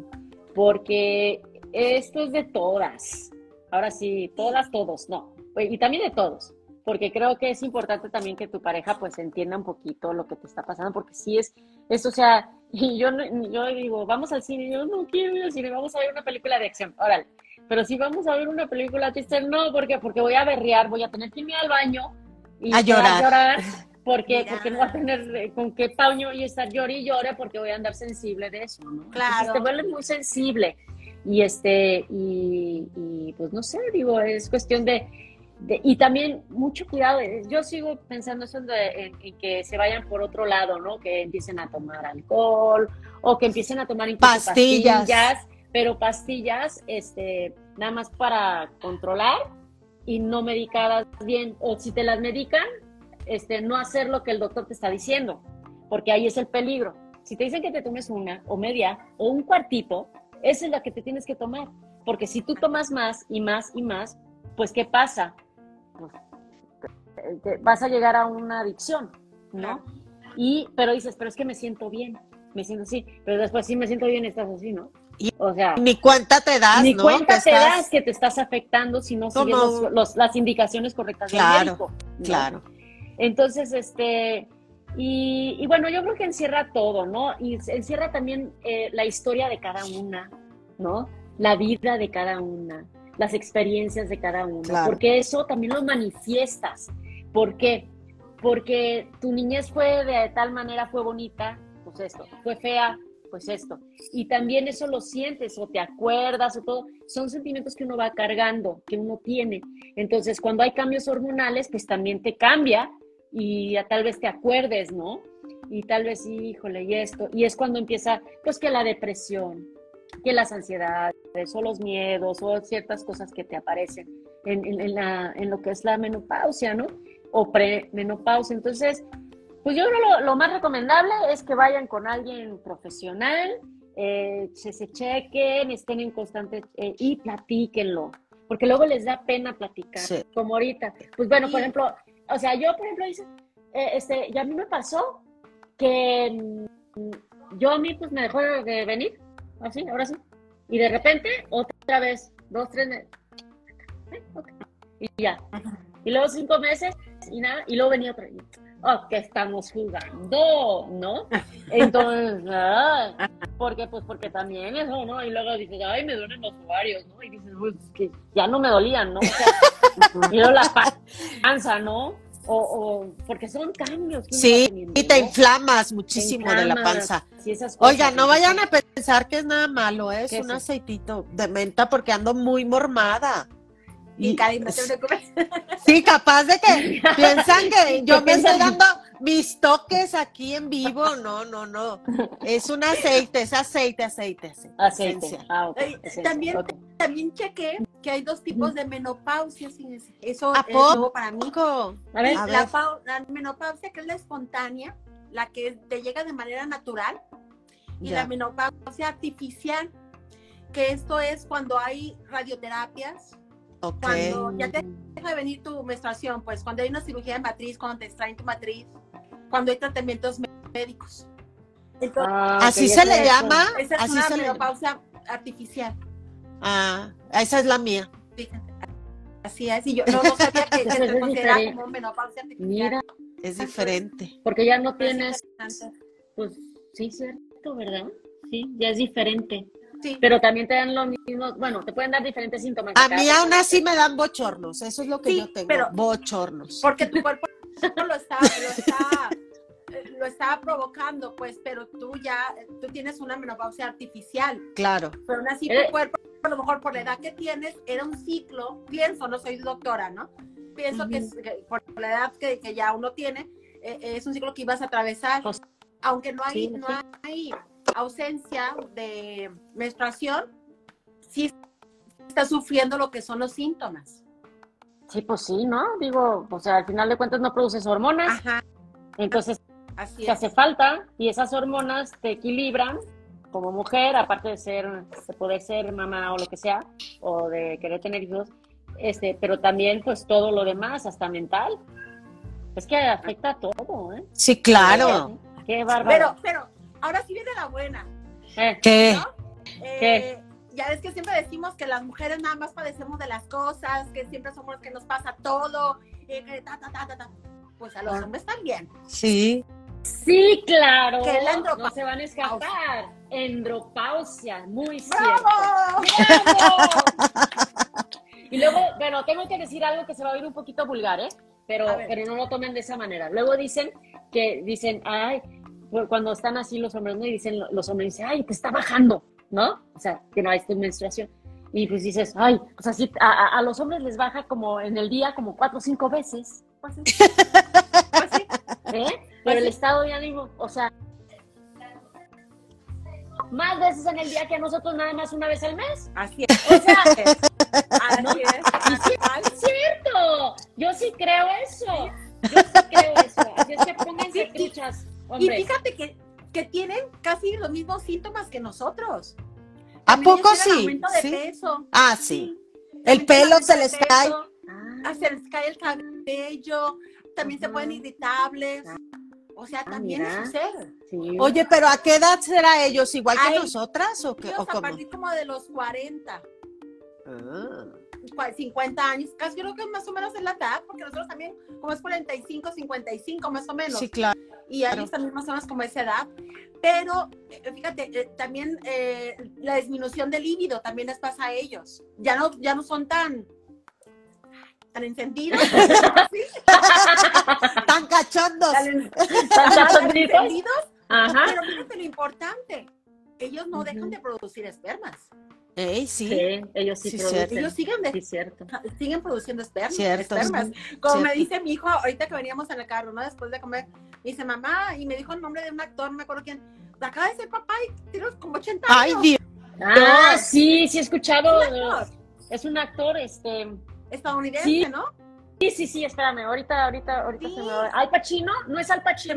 porque esto es de todas. Ahora sí, todas, todos, no. Y también de todos. Porque creo que es importante también que tu pareja pues entienda un poquito lo que te está pasando, porque sí es, esto, o sea, y yo, yo digo, vamos al cine, y yo no quiero ir al cine, vamos a ver una película de acción, órale. pero si vamos a ver una película triste, no, porque porque voy a berrear, voy a tener que irme al baño y A llorar. llorar porque, Mira. porque no va a tener con qué paño y estar llore y llore porque voy a andar sensible de eso, ¿no? Entonces Claro. te vuelves muy sensible. Y este, y, y, pues no sé, digo, es cuestión de, de- y también mucho cuidado. eh, Yo sigo pensando eso en, en que se vayan por otro lado, ¿no? Que empiecen a tomar alcohol o que empiecen a tomar incluso Pastillas. pastillas, pero pastillas, este, nada más para controlar y no medicadas bien, o si te las medican, este, no hacer lo que el doctor te está diciendo, porque ahí es el peligro. Si te dicen que te tomes una o media o un cuartito, esa es la que te tienes que tomar, porque si tú tomas más y más y más, pues ¿qué pasa? Pues, te- te- vas a llegar a una adicción, ¿no? Y, pero dices, pero es que me siento bien, me siento así, pero después sí me siento bien, estás así, ¿no? Y- o sea, Ni cuenta te das, ni ¿no? cuenta te estás- das que te estás afectando si no sigues los- los- las indicaciones correctas Claro, del médico. ¿no? Claro. Entonces, este, y, y bueno, yo creo que encierra todo, ¿no? Y encierra también eh, la historia de cada una, ¿no? La vida de cada una, las experiencias de cada Claro. porque eso también lo manifiestas. ¿Por qué? Porque tu niñez fue de tal manera, fue bonita, pues esto, fue fea, pues esto. Y también eso lo sientes o te acuerdas o todo. Son sentimientos que uno va cargando, que uno tiene. Entonces, cuando hay cambios hormonales, pues también te cambia y ya tal vez te acuerdes, ¿no? Y tal vez, híjole, y esto. Y es cuando empieza, pues, que la depresión, que las ansiedades, o los miedos, o ciertas cosas que te aparecen en, en- en la, en lo que es la menopausia, ¿no? O premenopausia. Entonces, pues yo creo lo, lo más recomendable es que vayan con alguien profesional, eh, se, se chequen, estén en constante eh, y platíquenlo, porque luego les da pena platicar, Sí. como ahorita. Pues bueno, por ejemplo, o sea, yo por ejemplo hice, eh, este, y a mí me pasó que mm, yo a mí pues me dejó de venir, así, ahora sí, y de repente otra vez, dos, tres meses, y ya. Y luego cinco meses y nada, y luego venía otra vez. Oh, que estamos jugando, ¿no? Entonces, ay, porque pues porque también eso, ¿no? Y luego dices, ay, me duelen los ovarios, ¿no? Y dices, pues que ya no me dolían, ¿no? O sea, y luego la panza, ¿no? O, o porque son cambios. que Sí, y te inflamas muchísimo Te de la panza. sí, esas cosas, Oiga, no vayan a pensar que es nada malo, ¿eh? es ¿Qué un aceitito de menta porque ando muy mormada. Y Cari, no te preocupes. Sí, capaz de que piensan que yo me estoy dando mis toques aquí en vivo. No, no, no. Es un aceite, es aceite, aceite, aceite. Aceite. Ah, también- ok. También chequé que hay dos tipos de menopausia. Eso ¿A es poco? nuevo para mí. Rico. A ver, A la, la menopausia, que es la espontánea, la que te llega de manera natural, y Ya. la menopausia artificial, que esto es cuando hay radioterapias, Cuando ya te deja de venir tu menstruación, pues cuando hay una cirugía de matriz, cuando te extraen tu matriz, cuando hay tratamientos mé- médicos. Entonces, Ah, Así se le llama. esa es Así una se le menopausia artificial. Ah, esa es la mía. Fíjate. Así es, y yo no, no sabía que, se es consideraba diferente. como menopausia artificial. Mira, Es diferente. porque ya no Pero es tienes, pues sí, cierto, ¿verdad? Sí, ya es diferente. Sí. Pero también te dan los mismos, bueno, te pueden dar diferentes síntomas. A mí aún así me dan bochornos. Eso es lo que Sí, yo tengo. pero- bochornos. Porque tu cuerpo lo está, lo está, eh, lo está provocando, pues, pero tú ya, eh, tú tienes una menopausia artificial, Claro. pero aún así Eh. tu cuerpo, a lo mejor por la edad que tienes, era un ciclo, pienso, no soy doctora, ¿no? Pienso que, por la edad que, que ya uno tiene, eh, es un ciclo que ibas a atravesar, Pues, aunque no hay, sí, no sí. hay ausencia de menstruación, sí está sufriendo lo que son los síntomas. Sí, pues sí, ¿no? Digo, o sea, al final de cuentas no produces hormonas, Ajá, entonces así te hace falta y esas hormonas te equilibran como mujer, aparte de ser, de poder ser mamá o lo que sea, o de querer tener hijos, este, pero también pues todo lo demás, hasta mental. Es que afecta a todo, ¿eh? Sí, claro. Qué bárbaro. Pero, pero, ahora sí viene la buena. ¿Qué? ¿no? Eh, ya ves que siempre decimos que las mujeres nada más padecemos de las cosas, que siempre somos los que nos pasa todo, eh, que ta, ta, ta, ta, ta. Pues a los Ah. hombres también. Sí. Sí, claro. ¿Qué es la No se van a escapar. Endropausia, muy cierto. ¡Bravo! ¡Bravo! Y luego, bueno, tengo que decir algo que se va a oír un poquito vulgar, ¿eh? Pero, pero no lo tomen de esa manera. Luego dicen que, dicen, ay, cuando están así los hombres, ¿no? Y dicen, los hombres dicen, ay, te está bajando, ¿no? O sea, que no hay esta menstruación. Y pues dices, ay, pues así, a, a- a los hombres les baja como en el día como cuatro o cinco veces, Pues sí. Pues sí. ¿eh? Pero el estado de ánimo, o sea, más veces en el día que a nosotros nada más una vez al mes. Así es. O sea, Así es. Así es. cierto. Yo sí creo eso. Yo sí creo eso. Así es que pónganse Sí, y- fíjate que, que tienen casi los mismos síntomas que nosotros. ¿A También poco tienen sí? aumento de Sí. peso. Ah, sí. El pelo se les cae. Ah, ah, se les cae el cabello, también se ponen irritables. O sea, Ah, también mira. es sucede. sí. Oye, pero ¿a qué edad será ellos? ¿Igual que nosotras o, qué, Ellos o a partir como de los 40, Ah. cua- 50 años, casi creo que más o menos es la edad, porque nosotros también, como es 45, 55 más o menos. Sí, claro. y a ellos también más o menos como esa edad. Pero eh, fíjate, eh, también eh, la disminución del líbido también les pasa a ellos. Ya no, ya no son tan tan encendidos, ¿sí? Tan cachondos. tan, ¿Tan encendidos, Ajá. pero fíjate lo importante, ellos no dejan de producir espermas. Ey, sí. Sí, ellos sí, Sí, producen. Ellos siguen, de- Sí, cierto. siguen produciendo espermas. Cierto, espermas. sí, Como me dice mi hijo, ahorita que veníamos en el carro, ¿no? Después de comer, me dice, mamá, y me dijo el nombre de un actor, no me acuerdo quién, acaba de ser papá y tiene como 80 Ay, años. Dios. Ah, sí, sí he escuchado. Es un actor. Es un actor, este. estadounidense, Sí. ¿no? Sí, sí, sí, espérame. Ahorita, ahorita, ahorita Sí. se me va. ¿Al Pacino? ¿No es Al Pacino?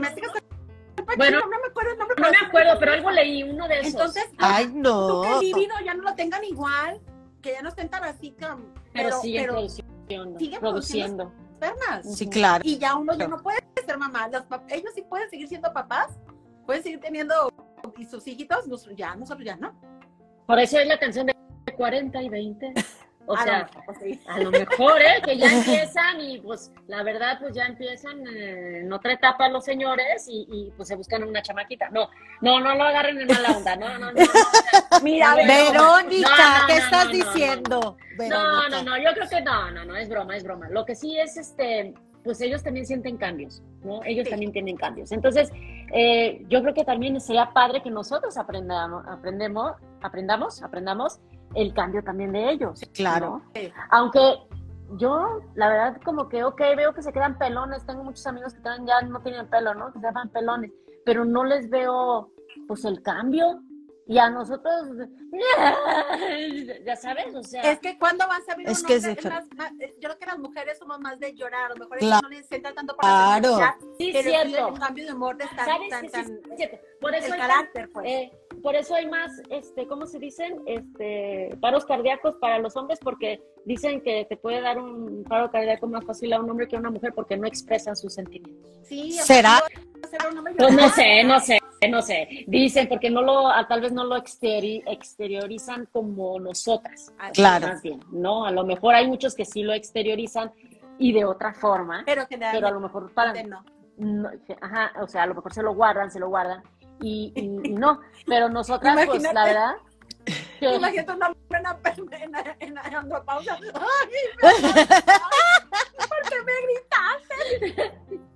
Que Bueno, no me acuerdo el nombre. No me acuerdo, pero algo leí, uno de esos. Entonces, Ay, tú no. que el líbido ya no lo tengan igual, que ya no estén tan así, como- pero, pero, siguen pero produciendo. siguen produciendo. espermas. Sí, claro. Y ya uno ya no puede ser mamá. Los ellos sí pueden seguir siendo papás, pueden seguir teniendo y sus hijitos, nosotros ya, nosotros ya no. Por eso es la canción de 40 y 20. O sea, sí. a lo mejor, ¿eh? Que ya empiezan y pues la verdad pues ya empiezan eh, en otra etapa los señores y, y, pues se buscan una chamaquita. No, no, no lo agarren en mala onda, no, no, no. no, Mira, No, Verónica, No, ¿qué estás diciendo? No, no, no, yo creo que no, no, no, es broma, es broma. Lo que sí es, este, pues ellos también sienten cambios, ¿no? Ellos Sí. también tienen cambios. Entonces, eh, yo creo que también sería padre que nosotros aprendamos, aprendemos, aprendamos, aprendamos el cambio también de ellos. Claro. Aunque yo, la verdad, como que, ok, veo que se quedan pelones, tengo muchos amigos que ya no tienen pelo, ¿no? Que se llaman pelones, pero no les veo, pues, el cambio. Y a nosotros, ya sabes, o sea... Es que cuando vas a ver Es un que es más- más- yo creo que las mujeres somos más de llorar, a lo mejor Claro. ellos no les entra tanto por la Claro. felicidad, Sí, pero cierto. un cambio de humor de estar ¿Sabes? tan, sí, tan, sí. Por eso el carácter, pues. eh, por eso hay más, este, ¿cómo se dicen? Este, paros cardíacos para los hombres, porque dicen que te puede dar un paro cardíaco más fácil a un hombre que a una mujer porque no expresan sus sentimientos. sí, ¿Será? Pues no llorar. sé, no sé, no sé. Dicen porque no lo, a- tal vez no lo exteri- exteriorizan como nosotras. Claro. Más bien, ¿no? A lo mejor hay muchos que sí lo exteriorizan y de otra forma, Pero pero a lo mejor para, no. no, ajá, o sea, a lo mejor se lo guardan, se lo guardan y, y- y no, pero nosotras, pues la verdad, que- Imagínate en en en. ¡Ay, me- ¿Por qué me gritaste?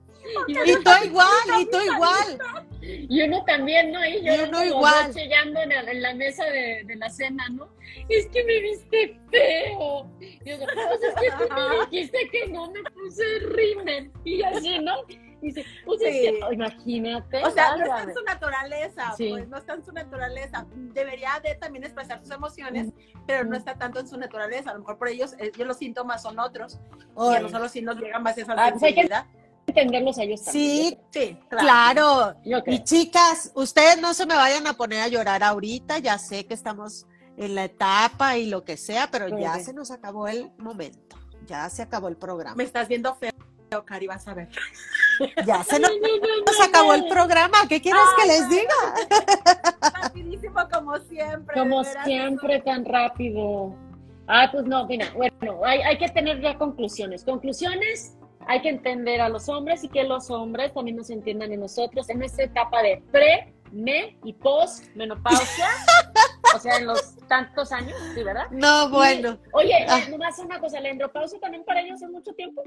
Y tú igual, y tú igual. y uno también, ¿no? Y yo Y uno igual. yo chillando en, en la mesa de, de la cena, ¿no? Es que me viste feo. Y yo, pues es que tú me dijiste que no me puse rímel. Y así, ¿no? Y dice, pues es Sí. que, oh, imagínate. O sea, no está en su naturaleza, Sí. pues no está en su naturaleza. Debería de también expresar sus emociones, pero no está tanto en su naturaleza. A lo mejor por ellos, eh, ellos los síntomas son otros. Y a nosotros sí nos llega más esa Ah, pues sensibilidad. Entenderlos a ellos también. Sí, Sí, claro. Y chicas, ustedes no se me vayan a poner a llorar ahorita, ya sé que estamos en la etapa y lo que sea, pero ya se nos acabó el momento, ya se acabó el programa, Me estás viendo feo, Cari, vas a ver. ya se nos, nos acabó el programa, ¿qué quieres que les diga? Rapidísimo como siempre. Como siempre, tan rápido. Ah, pues no, mira, bueno, hay, hay que tener ya conclusiones. Conclusiones, hay que entender a los hombres y que los hombres también nos entiendan en nosotros en esta etapa de pre, me y post menopausia. o sea, en los tantos años, ¿sí, verdad? No, bueno. Y, oye, Ah. eh, nomás una cosa, la andropausia también para ellos es mucho tiempo.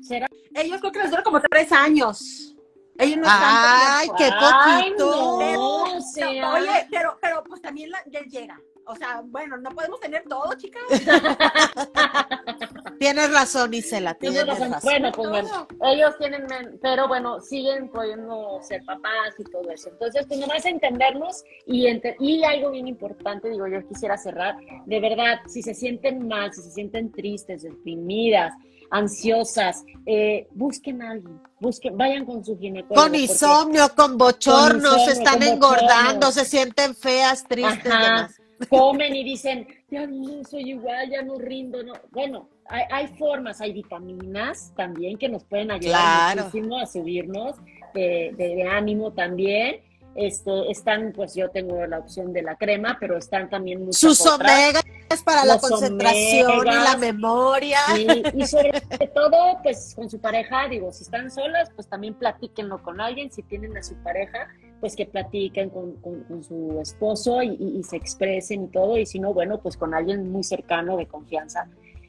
¿Será? Ellos creo que les dura como tres años. Ellos no están Ay, qué Ay, poquito. no, o sea. Oye, pero, pero pues también la- les llega. O sea, bueno, no podemos tener todo, chicas. Tienes razón, Isela, Tienes tienes razón. razón. Bueno, pues bueno, ellos tienen, pero bueno, siguen pudiendo ser papás y todo eso. Entonces, pues nomás entendernos y, y algo bien importante, digo, yo quisiera cerrar, de verdad, si se sienten mal, si se sienten tristes, deprimidas, ansiosas, eh, busquen a alguien, busquen, vayan con su ginecólogo. Con insomnio, con bochornos, se están con engordando, bochornos. se sienten feas, tristes, Ajá. demás. comen y dicen, ya no soy igual, ya no rindo. No. Bueno, hay, hay formas, hay vitaminas también que nos pueden ayudar Claro. muchísimo a subirnos de, de- de ánimo también. Este, están, pues yo tengo la opción de la crema, pero están también muchas Sus omegas para la concentración y la memoria. Sí, y sobre todo, pues con su pareja, digo, si están solas, pues también platíquenlo con alguien, si tienen a su pareja, pues que platiquen con, con- con su esposo y, y- y se expresen y todo, y si no, bueno, pues con alguien muy cercano de confianza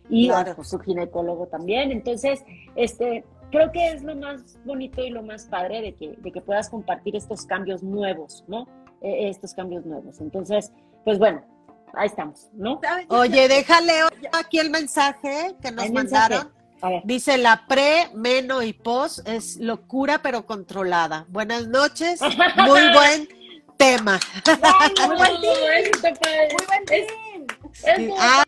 y Claro. a, pues, su ginecólogo también. Entonces, este, creo que es lo más bonito y lo más padre de que, de que puedas compartir estos cambios nuevos, ¿no? Eh, estos cambios nuevos. Entonces, pues bueno, ahí estamos, ¿no? Oye, déjale aquí el mensaje que nos mandaron. Dice la pre, meno y pos es locura pero controlada. Buenas noches, muy buen tema. Muy buen. Muy buen Es- team. Es Sí, ah,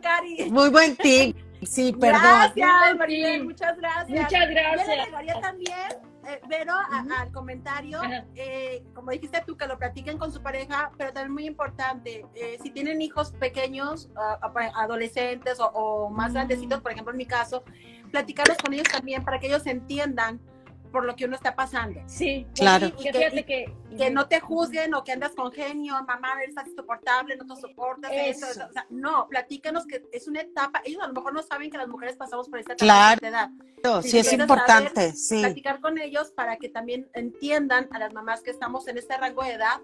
Cari. muy buen team. Sí, perdón. Gracias, Maribel, muchas gracias. Muchas Yo le gracias. agregaría también, eh, Vero, a- al comentario, eh, como dijiste tú, que lo platiquen con su pareja, pero también muy importante, eh, si tienen hijos pequeños, ah, adolescentes o, o más grandecitos, por ejemplo en mi caso, platicarlos con ellos también para que ellos entiendan por lo que uno está pasando. Sí, Claro. Y que fíjate que, Que no te juzguen o que andas con genio, mamá, eres insoportable, no te soportas Eso. eso. o sea, no, platícanos que es una etapa, ellos a lo mejor no saben que las mujeres pasamos por esta etapa Claro. de edad. Sí, Si es quieres importante, sí. platicar con ellos para que también entiendan a las mamás que estamos en este rango de edad,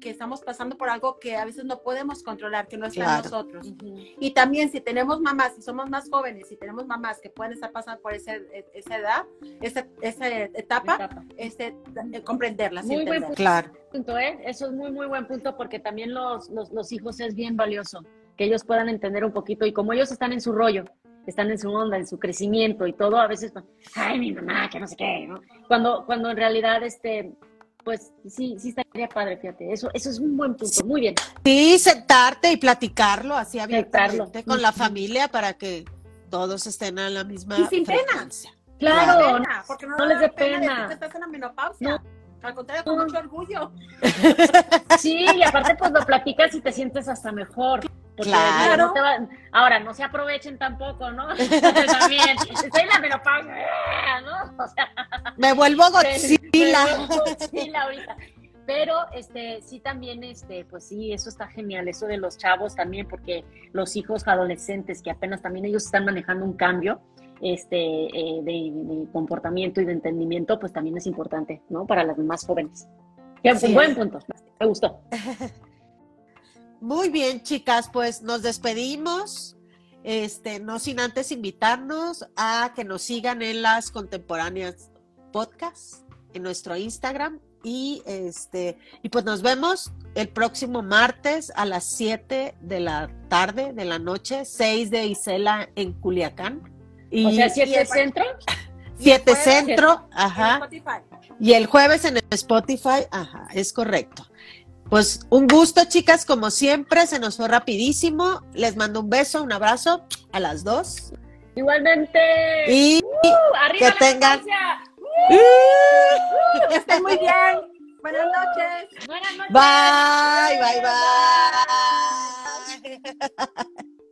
que estamos pasando por algo que a veces no podemos controlar, que no está en Claro. nosotros. Ujú. Y también si tenemos mamás, si somos más jóvenes, si tenemos mamás que pueden estar pasando por ese, esa edad, esa, esa etapa, Etapa. este, eh, comprenderlas. Muy buen entenderlas. Claro. punto, ¿eh? Eso es muy, muy buen punto porque también los, los, los hijos es bien valioso que ellos puedan entender un poquito y como ellos están en su rollo, están en su onda, en su crecimiento y todo, a veces, pues, ay, mi mamá, que no sé qué, ¿no? Cuando, cuando en realidad, este, pues sí, sí estaría padre, fíjate, eso, eso es un buen punto, muy bien. Sí, sentarte y platicarlo así abiertamente con la familia para que todos estén a la misma Y sin pena. Claro, Pena, porque no, les dé pena. pena. que estás en la menopausia. Al contrario, con No. mucho orgullo. Sí, y aparte pues lo platicas y te sientes hasta mejor. Porque Claro. no te va- ahora, no se aprovechen tampoco, ¿no? También, estoy en la menopausia, ¿no? O sea, Me vuelvo Godzilla. pero- Godzilla ahorita. Pero este sí también este pues sí, eso está genial, eso de los chavos también porque los hijos adolescentes que apenas también ellos están manejando un cambio este eh, de, de comportamiento y de entendimiento, pues también es importante, ¿no? Para las más jóvenes. Qué buen punto. Me gustó. Muy bien, chicas, pues nos despedimos. Este, no sin antes invitarnos a que nos sigan en las contemporáneas podcast en nuestro Instagram y este y pues nos vemos el próximo martes a las 7 de la tarde de la noche, 6 de Isela en Culiacán. Y O sea, siete y el- centro. 7 jueves, centro, En ajá. Y el jueves en Spotify, ajá, es correcto. Pues un gusto, chicas, como siempre, se nos fue rapidísimo. Les mando un beso, un abrazo a las dos. Igualmente. Y ¡Uh! arriba que tengan- menopausia. Que estén muy bien. Buenas noches. Buenas noches. bye, bye, bye.